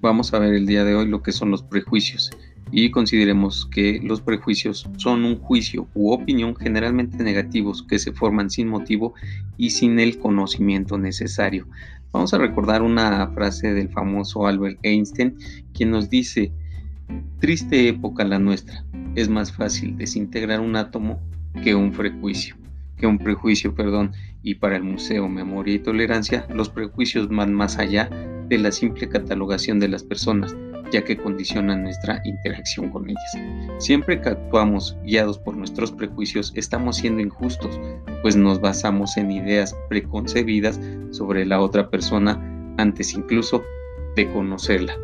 Vamos a ver el día de hoy lo que son los prejuicios. Y consideremos que los prejuicios son un juicio u opinión generalmente negativos que se forman sin motivo y sin el conocimiento necesario. Vamos a recordar una frase del famoso Albert Einstein, quien nos dice, triste época la nuestra, es más fácil desintegrar un átomo que un prejuicio, que un prejuicio, perdón, y para el Museo Memoria y Tolerancia, los prejuicios van más allá de la simple catalogación de las personas, ya que condicionan nuestra interacción con ellas. Siempre que actuamos guiados por nuestros prejuicios, estamos siendo injustos, pues nos basamos en ideas preconcebidas sobre la otra persona antes incluso de conocerla.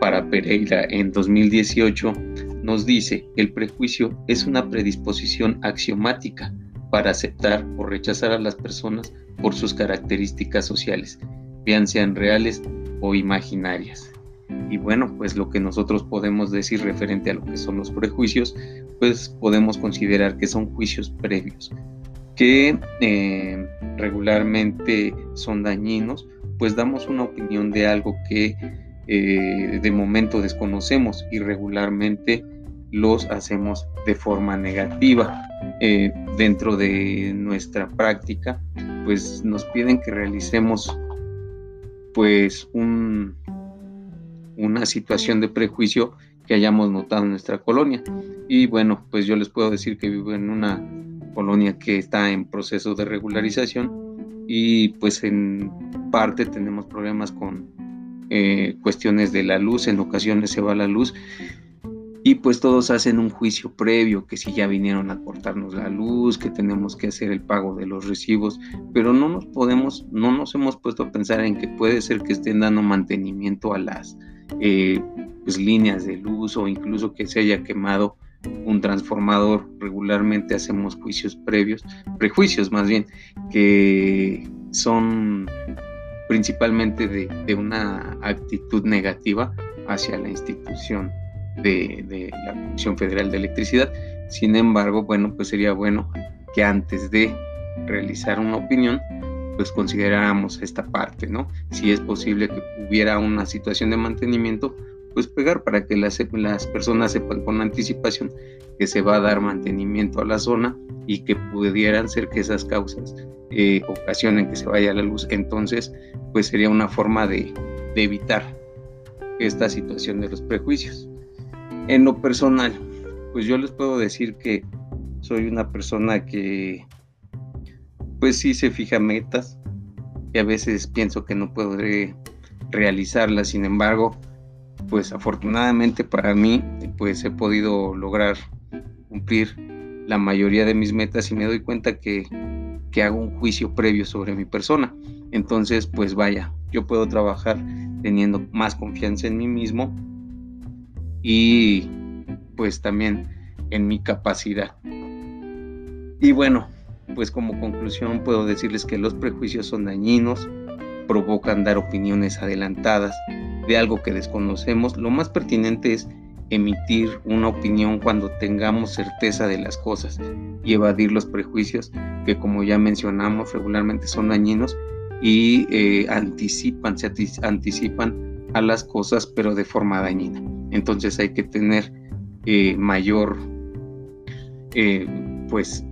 Para Pereira en 2018 nos dice, el prejuicio es una predisposición axiomática para aceptar o rechazar a las personas por sus características sociales, bien sean reales o imaginarias. Y bueno, pues lo que nosotros podemos decir referente a lo que son los prejuicios, pues podemos considerar que son juicios previos, que eh, regularmente son dañinos, pues damos una opinión de algo que eh, de momento desconocemos y regularmente los hacemos de forma negativa. Eh, dentro de nuestra práctica, pues nos piden que realicemos pues un, una situación de prejuicio que hayamos notado en nuestra colonia. Y bueno, pues yo les puedo decir que vivo en una colonia que está en proceso de regularización y pues en parte tenemos problemas con eh, cuestiones de la luz, en ocasiones se va la luz y pues todos hacen un juicio previo, que si ya vinieron a cortarnos la luz, que tenemos que hacer el pago de los recibos, pero no nos podemos, no nos hemos puesto a pensar en que puede ser que estén dando mantenimiento a las eh, pues, líneas de luz o incluso que se haya quemado un transformador. Regularmente hacemos juicios previos, prejuicios más bien, que son principalmente de, de una actitud negativa hacia la institución de, la Comisión Federal de Electricidad. Sin embargo, bueno, pues sería bueno que antes de realizar una opinión, pues consideráramos esta parte, ¿no? Si es posible que hubiera una situación de mantenimiento, pues pegar para que las, las personas sepan con anticipación que se va a dar mantenimiento a la zona y que pudieran ser que esas causas eh, ocasionen que se vaya la luz. Entonces, pues sería una forma de, de evitar esta situación de los prejuicios. En lo personal, pues yo les puedo decir que soy una persona que pues sí se fija metas y a veces pienso que no podré realizarlas, sin embargo, pues afortunadamente para mí pues he podido lograr cumplir la mayoría de mis metas y me doy cuenta que, que hago un juicio previo sobre mi persona. Entonces, pues vaya, yo puedo trabajar teniendo más confianza en mí mismo y pues también en mi capacidad. Y bueno, pues como conclusión puedo decirles que los prejuicios son dañinos, provocan dar opiniones adelantadas de algo que desconocemos. Lo más pertinente es emitir una opinión cuando tengamos certeza de las cosas y evadir los prejuicios que como ya mencionamos regularmente son dañinos y eh, anticipan, se anticipan a las cosas pero de forma dañina. Entonces hay que tener eh, mayor eh, pues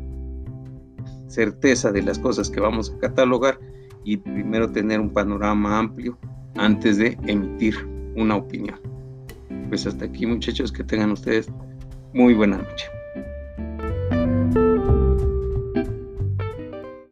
certeza de las cosas que vamos a catalogar y primero tener un panorama amplio antes de emitir una opinión. Pues hasta aquí muchachos, que tengan ustedes muy buena noche.